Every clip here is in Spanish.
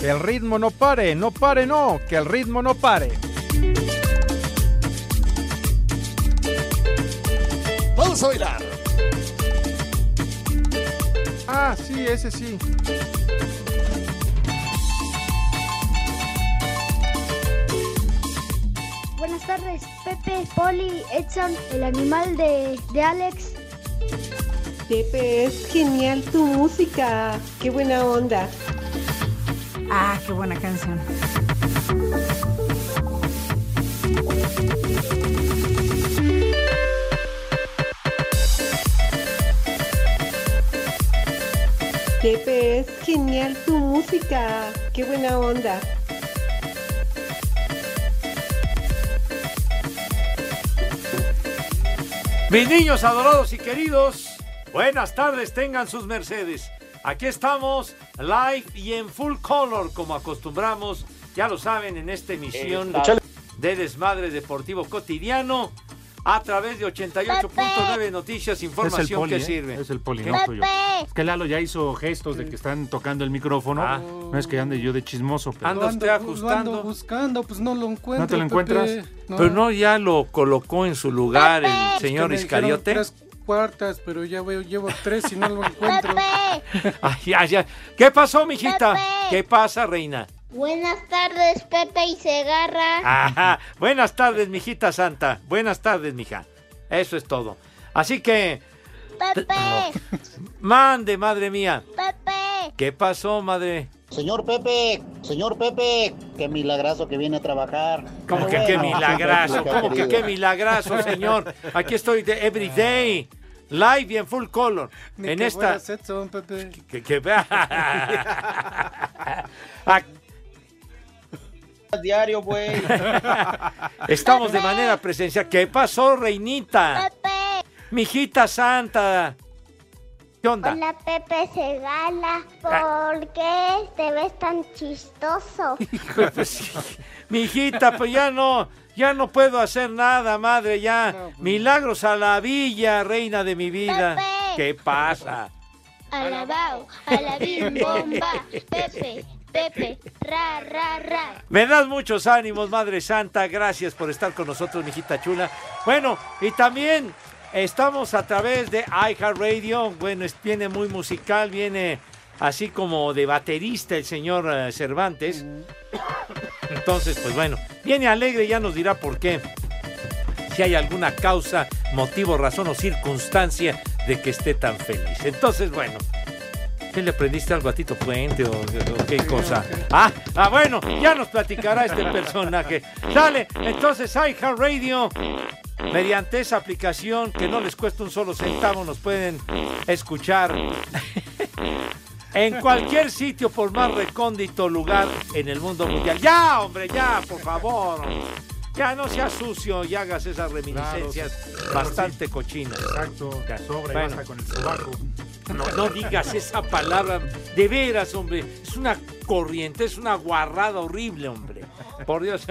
Que el ritmo no pare, no pare, no, que el ritmo no pare. Vamos a bailar. Ah, sí, ese sí. Buenas tardes, Pepe, Poli, Edson, el animal de, de Alex. Pepe, es genial tu música. Qué buena onda. Ah, qué buena canción. Pepe, es genial tu música. Qué buena onda. Mis niños adorados y queridos, buenas tardes, tengan sus mercedes. Aquí estamos, live y en full color, como acostumbramos, ya lo saben, en esta emisión de Desmadre Deportivo Cotidiano, a través de 88.9 Noticias, información poli, que ¿eh? sirve. Es el poli, ¿Qué? no soy yo. Es que Lalo ya hizo gestos de que están tocando el micrófono. Ah. No es que ande yo de chismoso, pero... Anda usted ajustando. ando buscando, pues no lo encuentro. ¿No te lo encuentras? No. Pero no ya lo colocó en su lugar el Es que señor dijeron Iscariote. Cuartas, pero ya veo, llevo tres y no lo encuentro. Ay, ay, ay. ¿Qué pasó, mijita? Pepe. ¿Qué pasa, reina? Buenas tardes, Pepe y Segarra. Ajá. Buenas tardes, mijita santa. Buenas tardes, mija. Eso es todo. Así que, Pepe, mande, madre mía. Pepe. ¿Qué pasó, madre? Señor Pepe, señor Pepe, qué milagroso que viene a trabajar. ¿Cómo que qué milagrazo? ¿Cómo que qué milagrazo, señor? Aquí estoy de everyday, live y en full color. Ni en que esta. Pepe. Que, que- Ah, Diario, güey. Estamos de manera presencial. ¿Qué pasó, reinita? Pepe. Mijita santa. ¿Qué onda? Hola, Pepe Segala. ¿Por qué te ves tan chistoso? Hijo, pues. Mijita, pues ya no, ya no puedo hacer nada, madre, ya. Milagros a la villa, reina de mi vida. Pepe. ¿Qué pasa? Alabao, alabim, bomba. Pepe, Pepe, ra, ra, ra. Me das muchos ánimos, Madre Santa. Gracias por estar con nosotros, mijita chula. Bueno, y también estamos a través de iHeartRadio. Bueno, viene muy musical, viene así como de baterista el señor eh, Cervantes. Entonces, pues bueno, viene alegre, ya nos dirá por qué. Si hay alguna causa, motivo, razón o circunstancia de que esté tan feliz. Entonces, bueno. ¿Qué le aprendiste algo a Tito Puente o, o qué cosa? Ah, ah, bueno, ya nos platicará este personaje. Sale, entonces iHeartRadio, mediante esa aplicación que no les cuesta un solo centavo, nos pueden escuchar en cualquier sitio, por más recóndito lugar en el mundo mundial. Ya, hombre, ya, por favor. Ya no seas sucio y hagas esas reminiscencias Claro, bastante cochinas. Exacto, Ya, bueno. basta con el sobaco. No, no digas esa palabra. De veras, hombre. Es una corriente, es una guarrada horrible, hombre. Por Dios.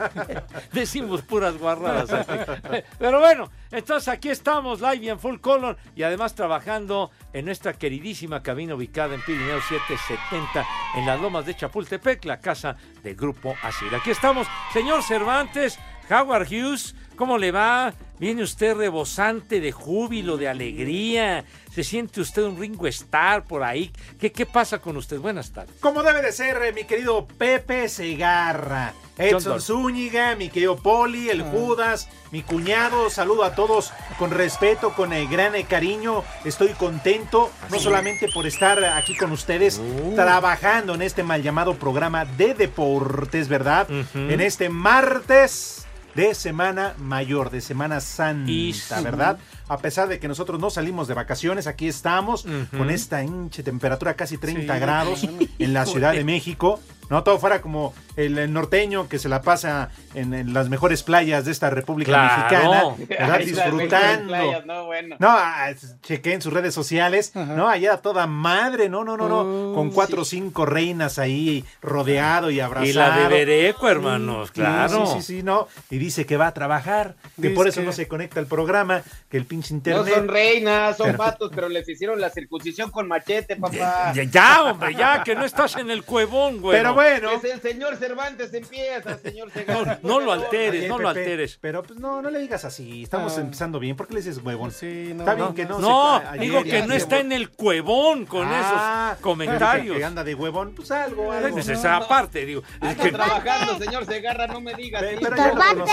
Decimos puras guarradas. aquí. Pero bueno, entonces aquí estamos, live y en full color. Y además trabajando en nuestra queridísima cabina ubicada en Pirineo 770, en las lomas de Chapultepec, la casa del Grupo Asir. Aquí estamos, señor Cervantes, Howard Hughes. ¿Cómo le va? Viene usted rebosante de júbilo, de alegría. Se siente usted un Ringo Starr por ahí. ¿Qué, qué pasa con usted? Buenas tardes. Como debe de ser, eh, mi querido Pepe Segarra. Edson? Zúñiga, mi querido Poli, el Judas, mi cuñado. Saludo a todos con respeto, con el gran eh, cariño. Estoy contento, no solamente por estar aquí con ustedes, trabajando en este mal llamado programa de deportes, ¿verdad? En este martes de Semana Mayor, de Semana Santa, ¿verdad? A pesar de que nosotros no salimos de vacaciones, aquí estamos con esta hinche temperatura casi 30 Sí, grados en la Ciudad de México. No todo fuera como el, el norteño que se la pasa en, en las mejores playas de esta República Claro. Mexicana, ¿verdad? Está, Disfrutando. playas, no, bueno. No, ah, chequé en sus redes sociales, no, allá toda madre, no, no, no, no, con cuatro o cinco reinas ahí rodeado y abrazado. Y la de Bereco, hermanos, claro. Sí, sí, sí, no, y dice que va a trabajar, que por eso que- no se conecta al programa, que el pinche No internet. son reinas, son Pero- patos, pero les hicieron la circuncisión con machete, papá. Ya, ya, hombre, ya, que no estás en el cuevón, güey. Pero bueno. Es el señor Cervantes empieza, señor Segarra. No lo alteres, Oye, no lo alteres. Pero pues no, no le digas así, estamos Ah. empezando bien, ¿por qué le dices huevón? Sí, no, Está bien no, que no. No, se- ayer digo ya que no está en el cuevón con Ah, esos comentarios. Que anda de huevón, pues algo, algo. Es esa parte, digo. es Anda que- trabajando, señor Segarra, no me digas. Pe- eso. pero ya lo.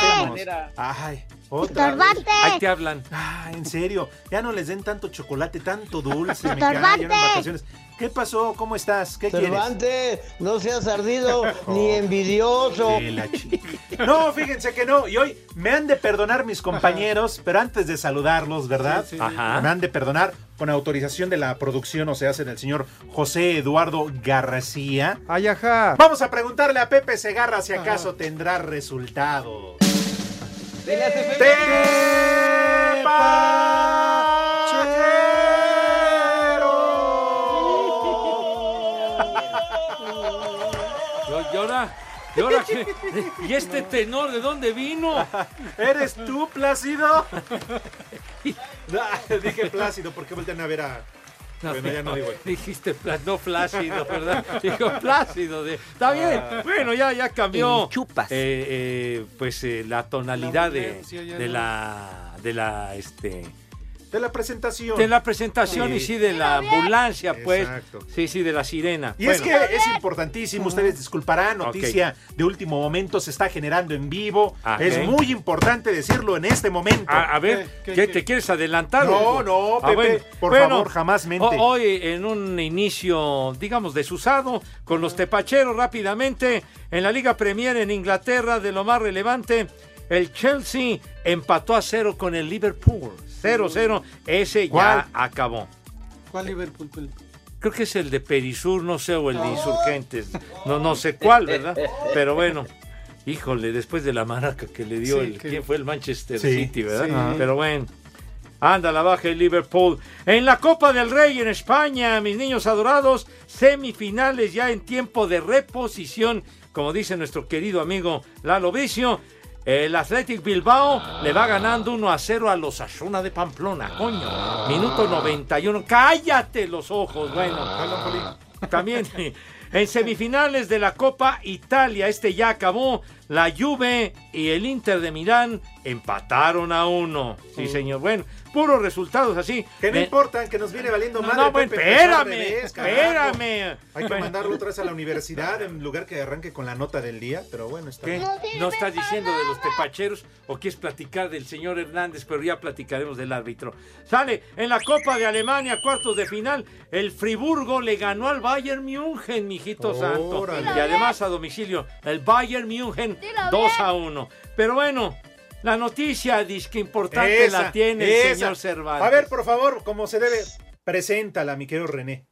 Ay, otra vez. Ahí te hablan. Ah, en serio, ya no les den tanto chocolate, tanto dulce, me cae, en vacaciones. ¿Qué pasó? ¿Cómo estás? ¿Qué quieres? Cervantes, no seas ardido ni envidioso. La chi- No, fíjense que no. Y hoy me han de perdonar mis compañeros, pero antes de saludarlos, ¿verdad? Sí, sí. Ajá. Me han de perdonar con autorización de la producción, o sea, hace del señor José Eduardo García. Ay, ajá. Vamos a preguntarle a Pepe Segarra si acaso tendrá resultados. De las efemérides. Yo- y ahora, y ahora que- ¿y este tenor de dónde vino? ¿Eres tú, Plácido? No, dije Plácido porque voltean a ver a... Bueno, ya no digo. Dijiste no plácido, ¿verdad? Dijo plácido. De, está bien. Bueno, ya, ya cambió. Chupas. eh, eh, pues eh, la tonalidad de, de no. la de la este De la presentación. de la presentación Sí. y sí de la ambulancia, pues. Exacto. Sí, sí, de la sirena. Y Bueno. es que es importantísimo, ustedes disculparán, noticia de último momento se está generando en vivo. Ah, Es muy importante decirlo en este momento. A, a ver, ¿Qué, ¿qué, qué, te quieres adelantar? No, o- no, Ah, Pepe, por favor, jamás mente. ho- Hoy en un inicio, digamos, desusado, con los tepacheros rápidamente, en la Liga Premier en Inglaterra, de lo más relevante, el Chelsea empató a cero con el Liverpool. 0-0, ese ya acabó. ¿Cuál Liverpool? Creo que es el de Perisur, no sé, o el de Insurgentes. No, no sé cuál, ¿verdad? Pero bueno, híjole, después de la maraca que le dio Sí, el. que- ¿Quién fue el Manchester Sí, City, verdad? sí. Pero bueno. Anda la baja el Liverpool. En la Copa del Rey en España, mis niños adorados, semifinales ya en tiempo de reposición, como dice nuestro querido amigo Lalo Vicio. El Athletic Bilbao le va ganando 1 a 0 a los Asuna de Pamplona, coño. Minuto 91. Cállate los ojos, bueno. También en semifinales de la Copa Italia, este ya acabó. La Juve y el Inter de Milán empataron a uno. Sí, señor. Bueno, puros resultados así. Que no Me- importan, que nos viene valiendo No, madre. no, bueno, espérame, vez, espérame. Hay que mandarlo otra vez a la universidad en lugar que arranque con la nota del día, pero bueno, está ¿Qué? bien. ¿No estás diciendo de los tepacheros o quieres platicar del señor Hernández? Pero ya platicaremos del árbitro. Sale en la Copa de Alemania, cuartos de final. El Friburgo le ganó al Bayern München, mijito santo. Y además a domicilio, el Bayern München 2 a 1. Pero bueno, la noticia dice que importante Esa, la tiene el señor Cervantes. A ver, por favor, como se debe, preséntala, mi querido René.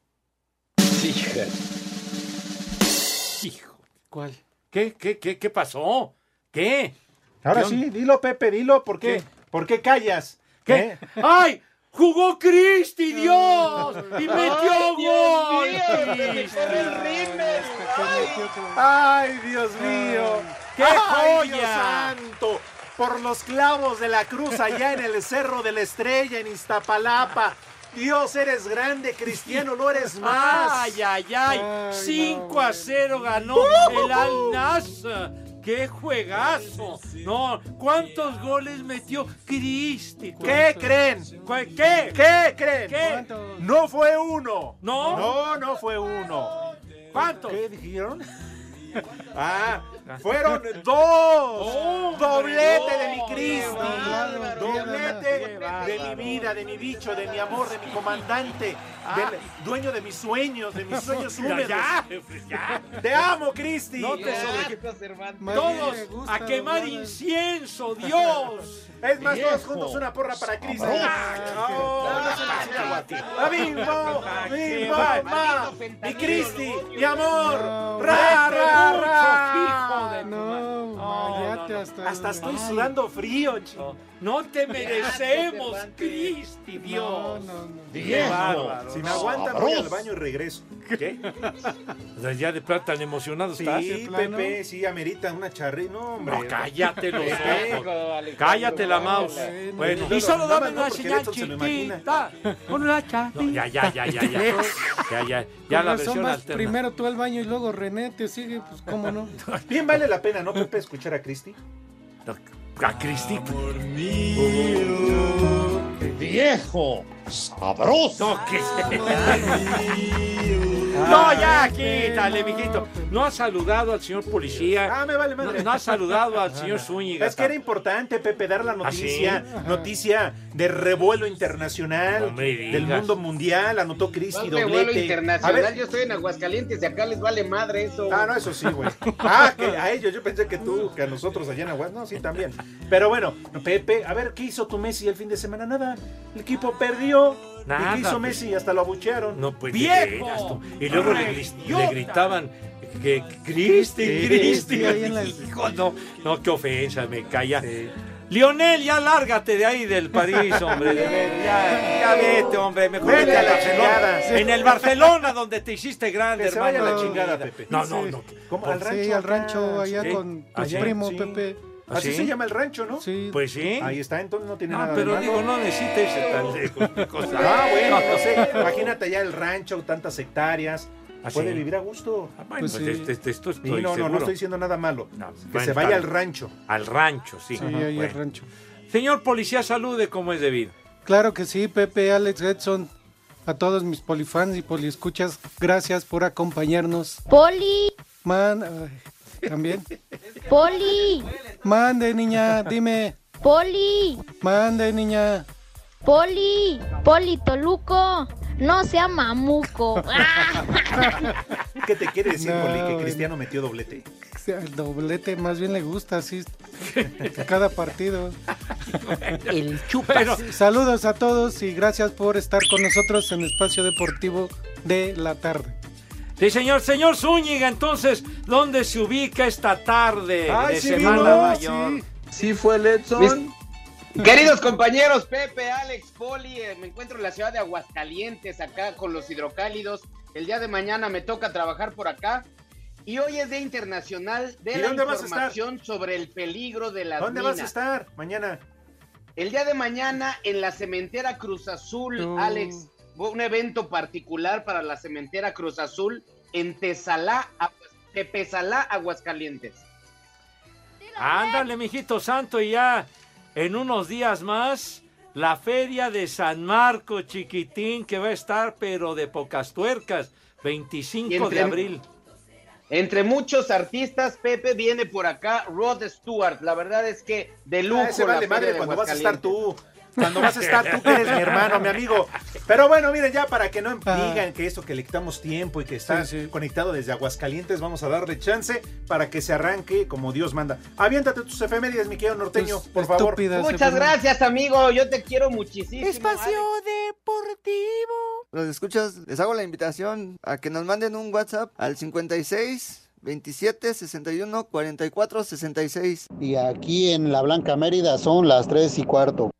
Hijo, ¿Cuál? ¿Qué, qué, qué, qué pasó? ¿Qué? Ahora ¿Qué sí, dilo, Pepe, dilo, ¿por qué? ¿Qué? ¿Por qué callas? ¿Qué? ¿Eh? ¡Ay! ¡Jugó Cristi, Dios! ¡Y metió gol! ¡Ay, Dios mío! ¡Qué ¡Ay, Dios joya! santo! Por los clavos de la cruz allá en el Cerro de la Estrella, en Iztapalapa. Dios, eres grande, cristiano, no eres más. ¡Ay, ay, ay! Ay, 5 no, a 0 ganó el Al Nassr. ¡Qué juegazo! No, ¿cuántos goles metió Cristi? ¿Qué creen? ¿Cuál- ¿Qué? ¿Qué creen? ¿Qué? No fue uno. ¿No? No, no fue uno. ¿Cuántos? ¿Qué dijeron? Ah, fueron dos. Oh, Doblete de mi Cristi. Doblete de mi vida, de mi bicho, de mi amor, de mi comandante, del dueño de mis sueños, de mis sueños húmedos. ya, ya. Te amo, Cristi. No te sobre... Todos a quemar incienso, Dios. Es más, todos juntos una porra para Cristi. Ah, Oh, no se necesita guate. ¡A bimbo! ¡Bimbo! ¡Ma! ¡Mi Cristi! ¡Mi amor! No, ¡Ra, ra, ra! hijo de No. Hasta estoy sudando frío, chico. No te merecemos, Cristi, No, Dios. no, no. Qué bárbaro. Si me aguantan, voy al baño y regreso. ¿Qué? O sea, Ya de plata tan emocionado Sí, estás. plano? Pepe, sí, amerita una charri. No, hombre. No, cállate los Pepe. ojos. Cállate la mouse. Bueno, y solo dame no, una señal chiquita. Una charita. No, ya, ya, ya, ya, ya. Ya, ya. Ya Con la versión alterna. primero tú al baño y luego René te sigue, pues cómo no. Bien vale la pena, ¿no, Pepe, escuchar a Cristi? A Cristi. ¡Viejo! ¡Sabroso! No, que No, ya, quítale, mijito. No ha saludado al señor policía. Ah, me vale No, madre. no ha saludado al señor Zúñiga. Es que era importante, Pepe, dar la noticia, ¿Ah, sí? noticia de revuelo internacional, No del mundo mundial, anotó Cristi, ¿Cuál doblete. vuelo A internacional? ver, Yo estoy en Aguascalientes y acá les vale madre eso. Ah, no, eso sí, güey. Ah, que a ellos, yo pensé que tú, que a nosotros allá en Aguas, no, sí, también. Pero bueno, Pepe, a ver, ¿qué hizo tu Messi el fin de semana? Nada, el equipo perdió. Nada, ¿Y qué hizo pues. Messi? Hasta lo abuchearon. No, pues ¡Viejo! Y luego le, gritaban que Cristi, Cristi. Hijo, no, no, qué ofensa, me calla. Lionel, ya lárgate de ahí del París, hombre. de ver- Ya, ya vete, hombre. Mejor Vete a la Barcelona. chingada. En el Barcelona, donde te hiciste grande, Que se hermano. vaya a la chingada. Pepe. No, no, no. ¿Cómo? Al rancho. Sí, al rancho allá con tu Allá, primo, sí. Pepe. Así ¿Sí? se llama el rancho, ¿no? Sí. Pues sí. Ahí está, entonces no tiene No, nada pero de malo. digo, no necesita irse tan lejos. Ah, bueno, no sé. Imagínate allá el rancho, tantas hectáreas. ¿Ah, Puede sí? vivir a gusto. Ah, bueno, Pues pues sí. este- este- esto estoy no, no, seguro. no estoy diciendo nada malo. No, que bueno, se vaya al rancho. Al rancho, sí. Sí, Ajá, ahí al rancho. Señor policía, salude como es debido. Claro que sí, Pepe, Alex, Edson, a todos mis polifans y poliescuchas, gracias por acompañarnos. Poli, Man, ay, también. Poli, Mande, niña, dime. Poli, Mande, niña. Poli, Poli Toluco, no sea mamuco. ¿Qué te quiere decir, No, Poli, que bueno. Cristiano metió doblete? El doblete más bien le gusta, así, cada partido. El chupas. Saludos a todos y gracias por estar con nosotros en Espacio Deportivo de la tarde. Sí, señor. Señor Zúñiga, entonces, ¿dónde se ubica esta tarde Ay, de sí, Semana vino, Mayor? sí. Sí fue el Edson. Queridos compañeros, Pepe, Alex, Poli, eh, me encuentro en la ciudad de Aguascalientes, acá con los hidrocálidos. El día de mañana me toca trabajar por acá. Y hoy es Día Internacional de ¿Y la? Información sobre el peligro de las ¿Dónde minas. vas a estar mañana? El día de mañana en la cementera Cruz Azul, No. Alex, un evento particular para la cementera Cruz Azul en Tesalá, Aguas- Tepezalá, Aguascalientes. Ándale, mijito santo, y ya en unos días más, la feria de San Marco, chiquitín, que va a estar, pero de pocas tuercas, 25 Y entre- de abril. Entre muchos artistas, Pepe viene por acá, Rod Stewart. La verdad es que de lujo. Ah, ese la vale feria madre de cuando vas a estar tú. Cuando vas a estar tú, que eres mi hermano, mi amigo. Pero bueno, miren, ya para que no Ah. digan que eso que le quitamos tiempo y que está Sí, sí. conectado desde Aguascalientes, vamos a darle chance para que se arranque como Dios manda. Aviéntate tus efemérides, mi querido norteño, Tus por favor. Muchas efemérides. gracias, amigo. Yo te quiero muchísimo. Espacio Deportivo. Los escuchas, les hago la invitación a que nos manden un WhatsApp al 56 27 61 44 66. Y aquí en la Blanca Mérida son las tres y cuarto.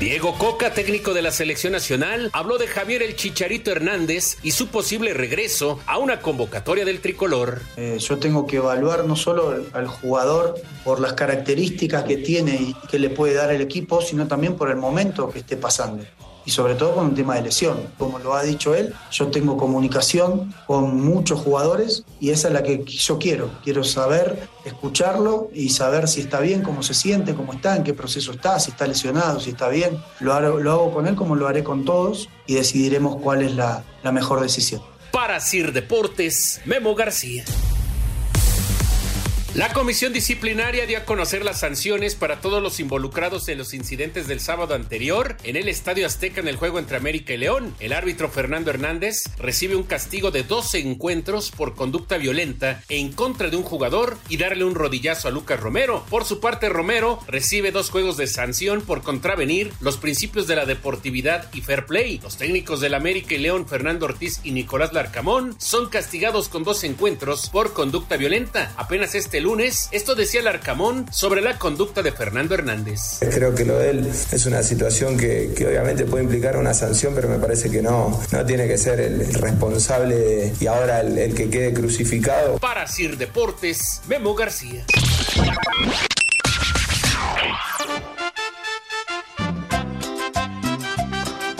Diego Coca, técnico de la selección nacional, habló de Javier el Chicharito Hernández y su posible regreso a una convocatoria del tricolor. Eh, yo tengo que evaluar no solo al, jugador por las características que tiene y que le puede dar el equipo, sino también por el momento que esté pasando. Y sobre todo con un tema de lesión. Como lo ha dicho él, yo tengo comunicación con muchos jugadores y esa es la que yo quiero. Quiero saber, escucharlo y saber si está bien, cómo se siente, cómo está, en qué proceso está, si está lesionado, si está bien. Lo hago, lo hago con él como lo haré con todos y decidiremos cuál es la, la mejor decisión. Para Sir Deportes, Memo García. La comisión disciplinaria dio a conocer las sanciones para todos los involucrados en los incidentes del sábado anterior en el Estadio Azteca en el juego entre América y León. El árbitro Fernando Hernández recibe un castigo de 12 encuentros por conducta violenta en contra de un jugador y darle un rodillazo a Lucas Romero. Por su parte, Romero recibe dos juegos de sanción por contravenir los principios de la deportividad y fair play. Los técnicos del América y León, Fernando Ortiz y Nicolás Larcamón, son castigados con dos encuentros por conducta violenta. Apenas este lunes, esto decía Larcamón sobre la conducta de Fernando Hernández. Creo que lo de él es una situación que, que obviamente puede implicar una sanción, pero me parece que no, no tiene que ser el, el responsable de- y ahora el, el que quede crucificado. Para Sir Deportes, Memo García.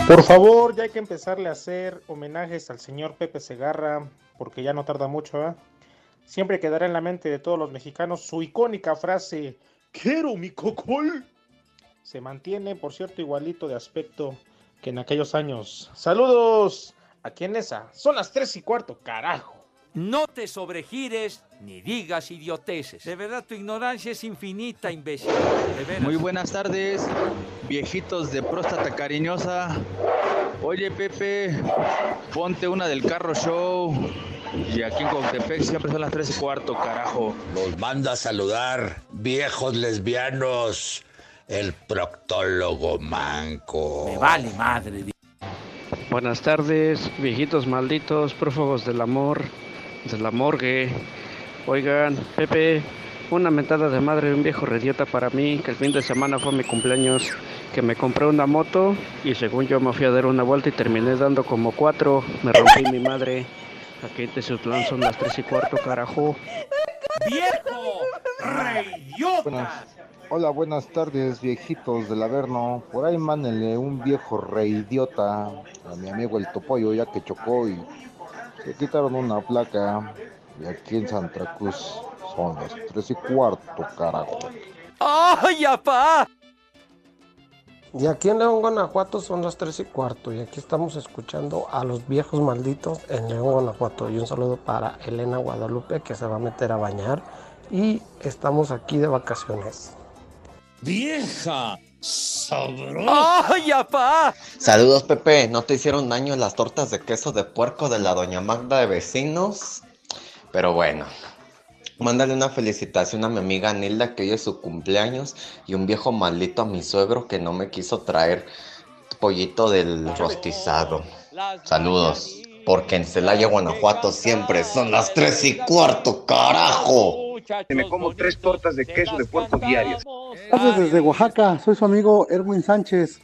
Por favor, ya hay que empezarle a hacer homenajes al señor Pepe Segarra, porque ya no tarda mucho, ¿eh? Siempre quedará en la mente de todos los mexicanos su icónica frase, quiero mi cocol. Se mantiene, por cierto, igualito de aspecto que en aquellos años. Saludos. Aquí en esa. Son las tres y cuarto, carajo. No te sobregires ni digas idioteces. De verdad, tu ignorancia es infinita, imbécil. De veras. Muy buenas tardes, viejitos de próstata cariñosa. Oye, Pepe, ponte una del carro show. Y aquí en Contepec siempre son las 3 y cuarto, carajo. Los manda a saludar, viejos lesbianos, el proctólogo manco. Me vale madre. Buenas tardes, viejitos malditos, prófugos del amor, de la morgue. Oigan, Pepe, una mentada de madre de un viejo rediota para mí, que el fin de semana fue mi cumpleaños, que me compré una moto y según yo me fui a dar una vuelta y terminé dando como cuatro, me rompí mi madre. Aquí te plan son las tres y cuarto, carajo. ¡Viejo! ¡Reyota! Hola, buenas tardes, viejitos del Averno. Por ahí mándenle un viejo reidiota a mi amigo el Topoyo, ya que chocó y se quitaron una placa. Y aquí en Santa Cruz son las tres y cuarto, carajo. ¡Ay, apá! Y aquí en León, Guanajuato son las 3 y cuarto. Y aquí estamos escuchando a los viejos malditos en León, Guanajuato. Y un saludo para Elena Guadalupe que se va a meter a bañar. Y estamos aquí de vacaciones. ¡Vieja! ¡Sabrosa! ¡Ay, apá! Saludos, Pepe. ¿No te hicieron daño las tortas de queso de puerco de la doña Magda de vecinos? Pero bueno, mándale una felicitación a mi amiga Nilda que hoy es su cumpleaños y un viejo maldito a mi suegro que no me quiso traer pollito del rostizado. Saludos, porque en Celaya, Guanajuato siempre son las tres y cuarto, carajo. Me como tres tortas de queso de puerco diarias. Gracias desde Oaxaca, soy su amigo Erwin Sánchez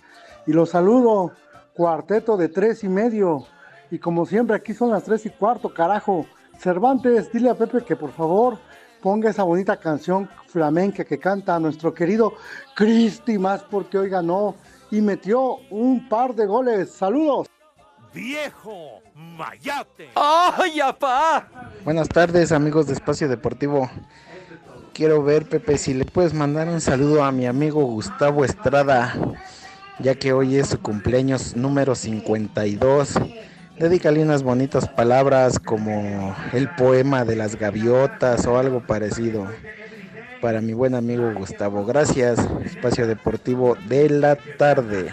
y los saludo, cuarteto de tres y medio. Y como siempre, aquí son las tres y cuarto, carajo. Cervantes, dile a Pepe que por favor ponga esa bonita canción flamenca que canta nuestro querido Cristi, más porque hoy ganó y metió un par de goles. Saludos. ¡Viejo! ¡Mayate! ¡Ay, apá! Buenas tardes amigos de Espacio Deportivo. Quiero ver Pepe si le puedes mandar un saludo a mi amigo Gustavo Estrada, ya que hoy es su cumpleaños número 52. Dedícale unas bonitas palabras como el poema de las gaviotas o algo parecido para mi buen amigo Gustavo. Gracias, Espacio Deportivo de la tarde.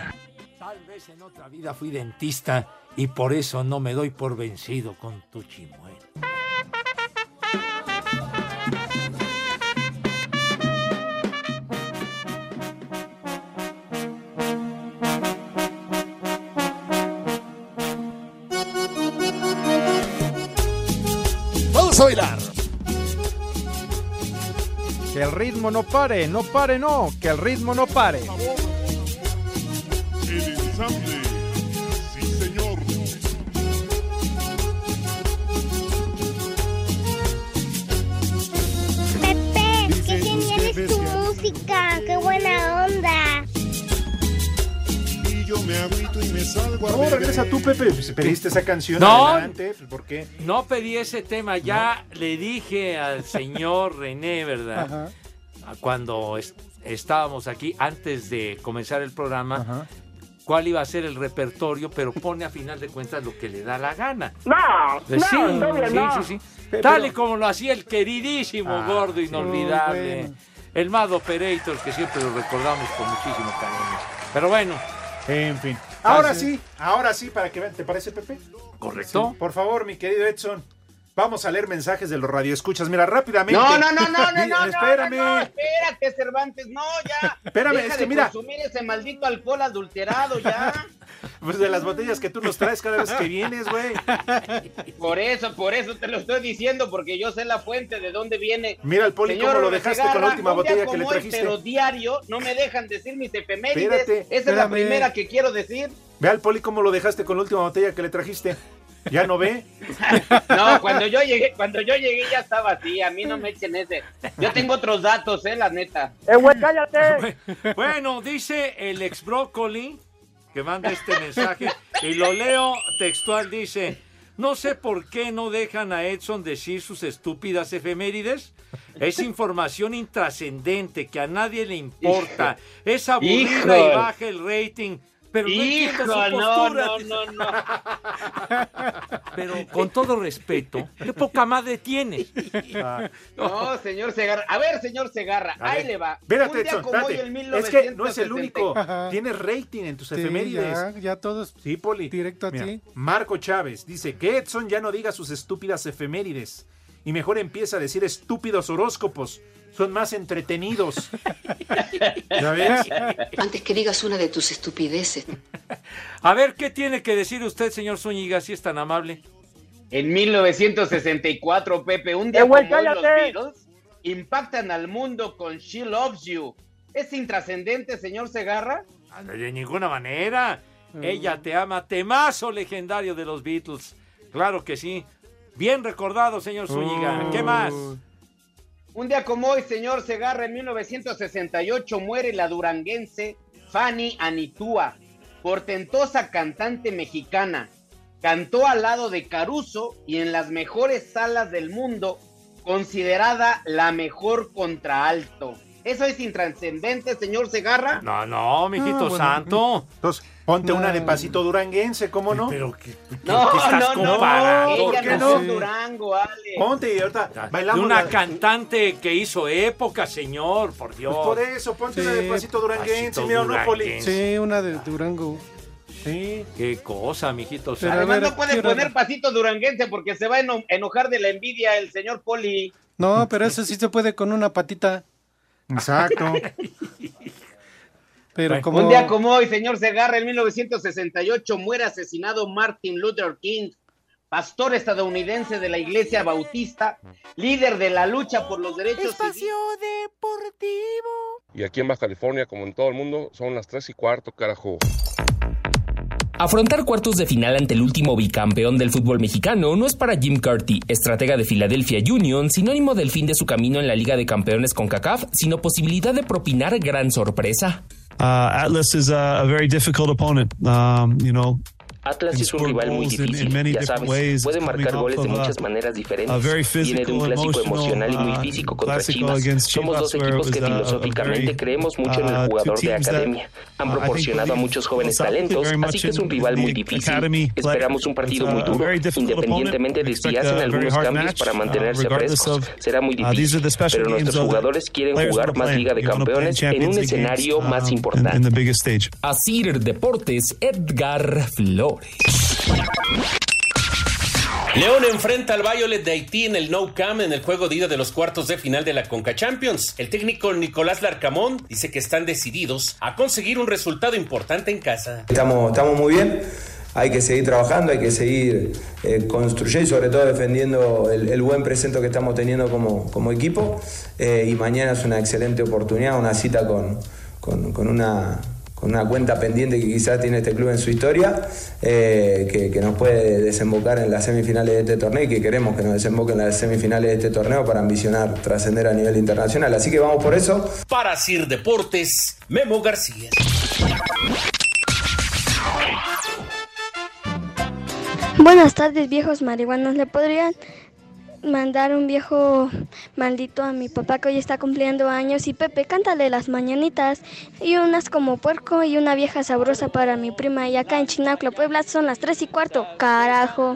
Tal vez en otra vida fui dentista y por eso no me doy por vencido con tu chimuelo. A bailar. Que el ritmo no pare, no pare, no, que el ritmo no pare. El ensamble. Sí, señor. Pepe, qué genial es tu música, qué buena onda. Y me agüito No, regresa tú, Pepe. Si pediste esa canción, No. adelante. pues, ¿Por qué? No pedí ese tema, ya le dije al señor René, ¿verdad? Cuando es- estábamos aquí, antes de comenzar el programa, cuál iba a ser el repertorio, pero pone a final de cuentas lo que le da la gana. No, Pues sí, no, todavía sí, no. sí, sí. Pero- Tal y como lo hacía el queridísimo, Ah, gordo, sí. inolvidable, bueno. el Mad Operator, que siempre lo recordamos con muchísimo cariño. Pero bueno. En fin. Ahora sí, ahora sí, para que vean, ¿te parece, Pepe? Correcto. Sí, por favor, mi querido Edson. Vamos a leer mensajes de los radioescuchas. Mira, rápidamente. No, no, no, no, no, no, Espérame. no, no, espérate, Cervantes, no, ya. Espérame, Deja es de que mira. consumir ese maldito alcohol adulterado, ya. Pues de las botellas que tú nos traes cada vez que vienes, güey. Por eso, por eso te lo estoy diciendo, porque yo sé la fuente de dónde viene. Mira al Poli Señor cómo lo dejaste con la última botella que le hoy, trajiste. Pero diario no me dejan decir mis efemérides. Espérate, Esa es la primera que quiero decir. Ve al Poli cómo lo dejaste con la última botella que le trajiste. ¿Ya no ve? No, cuando yo llegué, cuando yo llegué ya estaba así, a mí no me echen ese. Yo tengo otros datos, eh, la neta. ¡Eh, güey, cállate! Bueno, dice el ex brócoli que manda este mensaje y lo leo textual, dice, no sé por qué no dejan a Edson decir sus estúpidas efemérides. Es información intrascendente que a nadie le importa. Es aburrida y baja el rating. Pero no entiendo su Hijo, no, postura. no, no, no. Pero con todo respeto, qué poca madre tiene. No, señor Segarra. A ver, señor Segarra, A ahí ver. le va. Espérate, Un día como hoy, Es que no es el 1960. único. Ajá. Tienes rating en tus Sí, efemérides. ya, ya todos. Sí, Poli. Directo a Mira, ti. Marco Chávez dice que Edson ya no diga sus estúpidas efemérides y mejor empieza a decir estúpidos horóscopos. Son más entretenidos. ¿Ya ves? Antes que digas una de tus estupideces. A ver, ¿qué tiene que decir usted, señor Zúñiga, si es tan amable? En 1964, Pepe, un día ¡Eh, güey, como hoy, los! Beatles impactan al mundo con She Loves You. ¿Es intrascendente, señor Segarra? De ninguna manera. Ella te ama, temazo legendario de los Beatles. Claro que sí. Bien recordado, señor Zúñiga. ¿Qué más? Un día como hoy, señor Segarra, en 1968 muere la duranguense Fanny Anitúa, portentosa cantante mexicana. Cantó al lado de Caruso y en las mejores salas del mundo, considerada la mejor contraalto. ¿Eso es intrascendente, señor Segarra? No, no, mijito Ah, bueno. santo. Entonces, ponte una de pasito duranguense, ¿cómo no? Pero que, No, ¿qué estás no, no, comparando? ella ¿Por qué no? Durango, Ale. Ponte y ahorita De bailamos. una la- cantante que hizo época, señor, por Dios. Pues por eso, ponte una de Sí. pasito duranguense. Mira, no, Poli. duranguense. Sí, una de Durango. Sí. Qué cosa, mijito Pero. Además ver, no puede quiero- poner pasito duranguense porque se va a eno- enojar de la envidia el señor Poli. No, pero eso sí se puede con una patita. Exacto. Pero como. Un día como hoy, señor Segarra, en 1968 muere asesinado Martin Luther King, pastor estadounidense de la Iglesia Bautista, líder de la lucha por los derechos civiles. Deportivo. Y aquí en Baja California, como en todo el mundo, son las 3 y cuarto, carajo. Afrontar cuartos de final ante el último bicampeón del fútbol mexicano no es para Jim Carty, estratega de Philadelphia Union, sinónimo del fin de su camino en la Liga de Campeones con CACAF, sino posibilidad de propinar gran sorpresa. Uh, Atlas is a, a very difficult opponent. Um, you know, Atlas es un rival muy difícil, ya sabes, puede marcar goles de muchas maneras diferentes. Viene de un physical, clásico emocional y muy uh, físico contra Chivas. Somos dos equipos que uh, filosóficamente creemos mucho en uh, el two jugador de academia. Han uh, proporcionado a muchos jóvenes talentos, así que es un rival muy difícil. Esperamos un partido muy duro, independientemente de si hacen algunos cambios para uh, mantenerse frescos. Será muy uh, difícil, pero nuestros jugadores quieren jugar más. Liga de Campeones en un escenario más importante. Asir Deportes, Edgar Flores. León enfrenta al Violet de Haití en el No Cam en el juego de ida de los cuartos de final de la Conca Champions. El técnico Nicolás Larcamón dice que están decididos a conseguir un resultado importante en casa. Estamos, muy bien, hay que seguir trabajando, hay que seguir eh, construyendo y sobre todo defendiendo el, buen presente que estamos teniendo como, equipo. Eh, y mañana es una excelente oportunidad, una cita con una, una cuenta pendiente que quizás tiene este club en su historia, eh, que, nos puede desembocar en las semifinales de este torneo y que queremos que nos desemboque en las semifinales de este torneo para ambicionar trascender a nivel internacional. Así que vamos por eso. Para Sir Deportes, Memo García. Buenas tardes, viejos marihuanos. ¿Le podrían mandar un viejo maldito a mi papá que hoy está cumpliendo años? Y Pepe, cántale las mañanitas. Y unas como puerco y una vieja sabrosa para mi prima. Y acá en Chinaucla, Puebla, son las tres y cuarto. Carajo.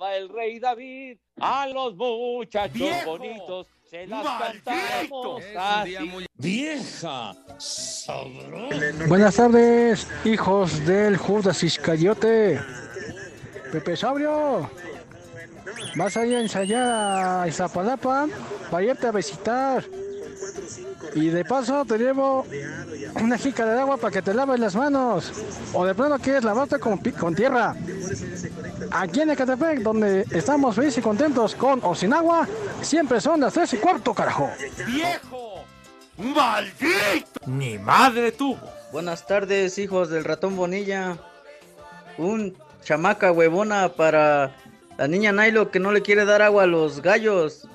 Va el rey David a los muchachos bonitos. Se las cantamos así. Vieja, Buenas tardes, hijos del Judas Iscariote. Pepe Sabrio, vas a ir a ensayar a Izapalapa para irte a visitar. Y de paso te llevo una jica de agua para que te laves las manos. O de plano quieres lavarte con, con tierra. Aquí en Ecatepec, donde estamos felices y contentos con o sin agua, siempre son las tres y cuarto, carajo. ¡Viejo! ¡Maldito! Ni madre tuvo. Buenas tardes, hijos del ratón Bonilla. Un chamaca huevona para la niña Nailo que no le quiere dar agua a los gallos.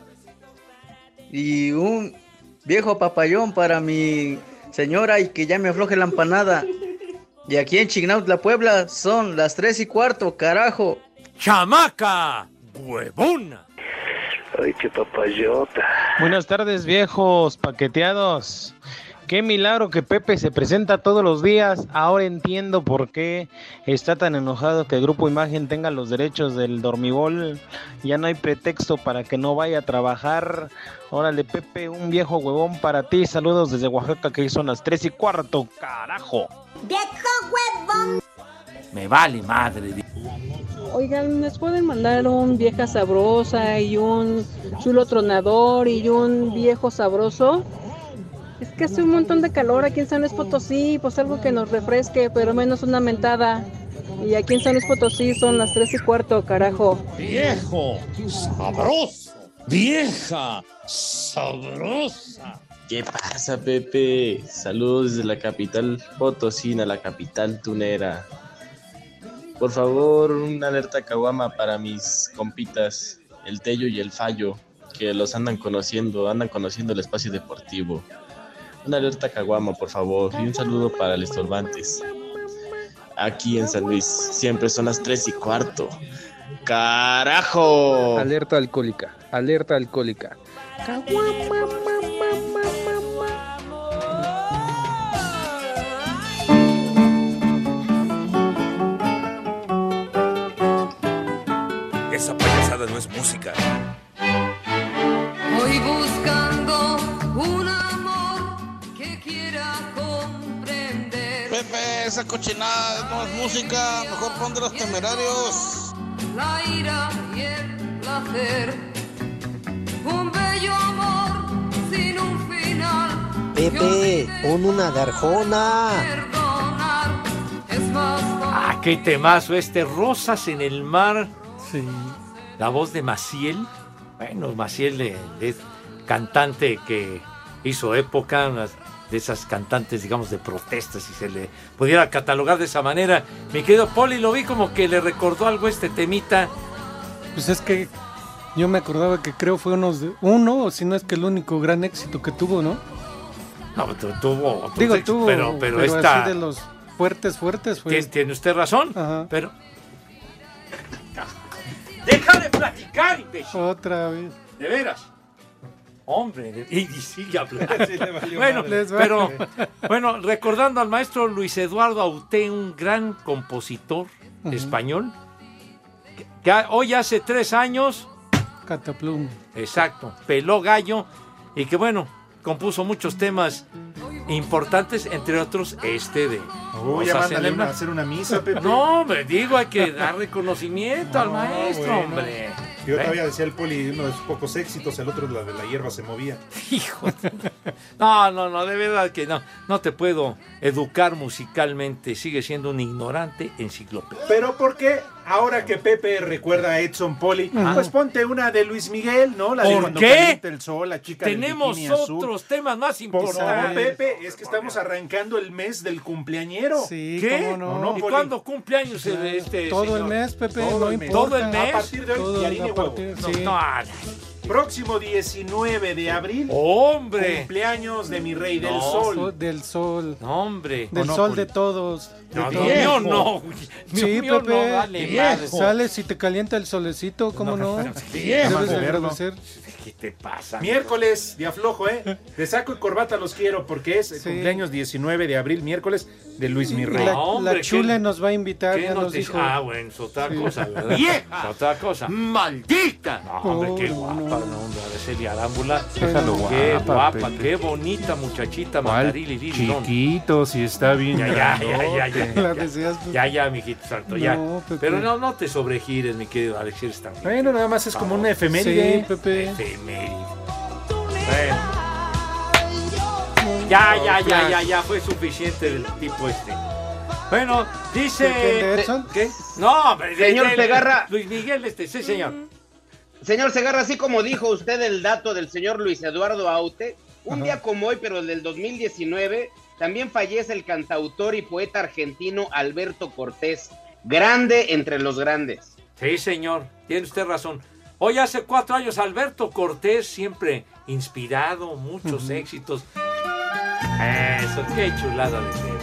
Y un viejo papayón para mi señora y que ya me afloje la empanada. Y aquí en Chignautla, Puebla, son las tres y cuarto, carajo. ¡Chamaca! ¡Huevona! Ay, qué papayota. Buenas tardes, viejos paqueteados. Qué milagro que Pepe se presenta todos los días. Ahora entiendo por qué está tan enojado que el Grupo Imagen tenga los derechos del dormibol. Ya no hay pretexto para que no vaya a trabajar. Órale, Pepe, un viejo huevón para ti. Saludos desde Oaxaca, que son las 3 y cuarto. ¡Carajo! Me vale madre. Oigan, ¿les pueden mandar un vieja sabrosa y un chulo tronador y un viejo sabroso? Es que hace un montón de calor aquí en San Luis Potosí, pues algo que nos refresque, pero menos una mentada. Y aquí en San Luis Potosí son las tres y cuarto, carajo. Viejo, sabroso. Vieja, sabrosa. ¿Qué pasa, Pepe? Saludos desde la capital potosina, la capital tunera. Por favor, una alerta caguama para mis compitas, el Tello y el Fallo, que los andan conociendo, andan conociendo el espacio deportivo. Una alerta caguama, por favor, y un saludo para el Estorbantes. Aquí en San Luis, siempre son las 3 y cuarto. ¡Carajo! Alerta alcohólica, alerta alcohólica. Esa payasada no es música. Voy buscando un amor que quiera comprender Pepe, esa cochinada no es música, mejor pon de los temerarios. la ira y el placer. Un bello amor sin un final. Pepe, pon una garjona. Ah, qué temazo este, Rosas en el mar. Sí. La voz de Maciel. Bueno, Maciel es cantante que hizo época, de esas cantantes, digamos, de protestas, si se le pudiera catalogar de esa manera. Mi querido Poli, lo vi como que le recordó algo este temita. Pues es que yo me acordaba que creo fue unos de- uno, o si no es que el único gran éxito que tuvo, ¿no? No, tu- tuvo. Digo, éxitos, tuvo, pero, pero, esta. así de los fuertes, fuertes fue. Tien- Tiene usted razón, pero. ¡Deja de platicar, imbécil! Otra vez. De veras. Hombre, y, y sigue hablando. Sí, bueno, pero bueno, recordando al maestro Luis Eduardo Auté, un gran compositor español, que, que a- hoy hace tres años, Cataplum. exacto, peló gallo y que bueno, compuso muchos temas importantes, entre otros este de. Uy, ya mar. hacer una misa, Pepe. No, me digo, hay que dar reconocimiento al maestro, bueno. hombre. Yo ¿Eh? todavía decía el poli, uno de sus pocos éxitos, el otro la de la hierba se movía. Hijo. No, no, no, de verdad que no. No te puedo educar musicalmente. Sigue siendo un ignorante enciclopedia. Pero ¿por qué ahora que Pepe recuerda a Edson Poli? Ajá. Pues ponte una de Luis Miguel, ¿no? La de ¿Por cuando qué? calienta el sol, la chica del Tenemos azul. otros temas más importantes. Pepe, es que estamos arrancando el mes del cumpleañero. Sí, ¿Qué? cómo no. ¿Y Poli? cuándo cumpleaños este Todo el mes, Pepe, Todo no el mes. importa. ¿Todo el mes? A partir de hoy, Partir- No, sí. no, Próximo 19 de abril. ¡Hombre! Cumpleaños de mi rey del No, sol. Del sol. No, hombre. Del no, sol de todos. No, De no, todos. mío no. Sí, Mío, Pepe. no, madre. Sales y te calienta el solecito, ¿cómo no? Viejo. Debes de. ¿Qué te pasa? Miércoles, día flojo, ¿eh? De saco y corbata los quiero porque es el cumpleaños 19 de abril, miércoles, de Luis Mi Y Rey. la, No, hombre, la ¿qué- chula nos va a invitar, ¿Qué ya nos dijo. Ah, bueno, es otra Sí. cosa, ¿verdad? ¡Vieja! Es otra cosa. ¡Maldita! No, hombre, qué guapa, no. no, hombre, Araceli Arámbula. Déjalo Qué guapa, guapa, Pepe. qué bonita muchachita, Lirilón. Chiquito, si está bien. Ya, ya, ya, ya, ya, La ya. deseas. Ya, ya, mijito santo, ya. No, Pepe. Pero no, no te sobregires, mi querido Alex, eres tan Bueno, nada más es como una efeméride. Sí, Pepe. Bueno. Ya, ya, ya, ya, ya, fue suficiente del tipo este. Bueno, dice... ¿Qué? No, hombre, Señor de- Segarra. Luis Miguel este, sí, señor. Señor Segarra, así como dijo usted el dato del señor Luis Eduardo Aute, un día como hoy, pero el del 2019, también fallece el cantautor y poeta argentino Alberto Cortés, grande entre los grandes. Sí, señor, tiene usted razón. Hoy hace cuatro años Alberto Cortés, siempre inspirado, muchos éxitos. Eso, qué chulada de ver.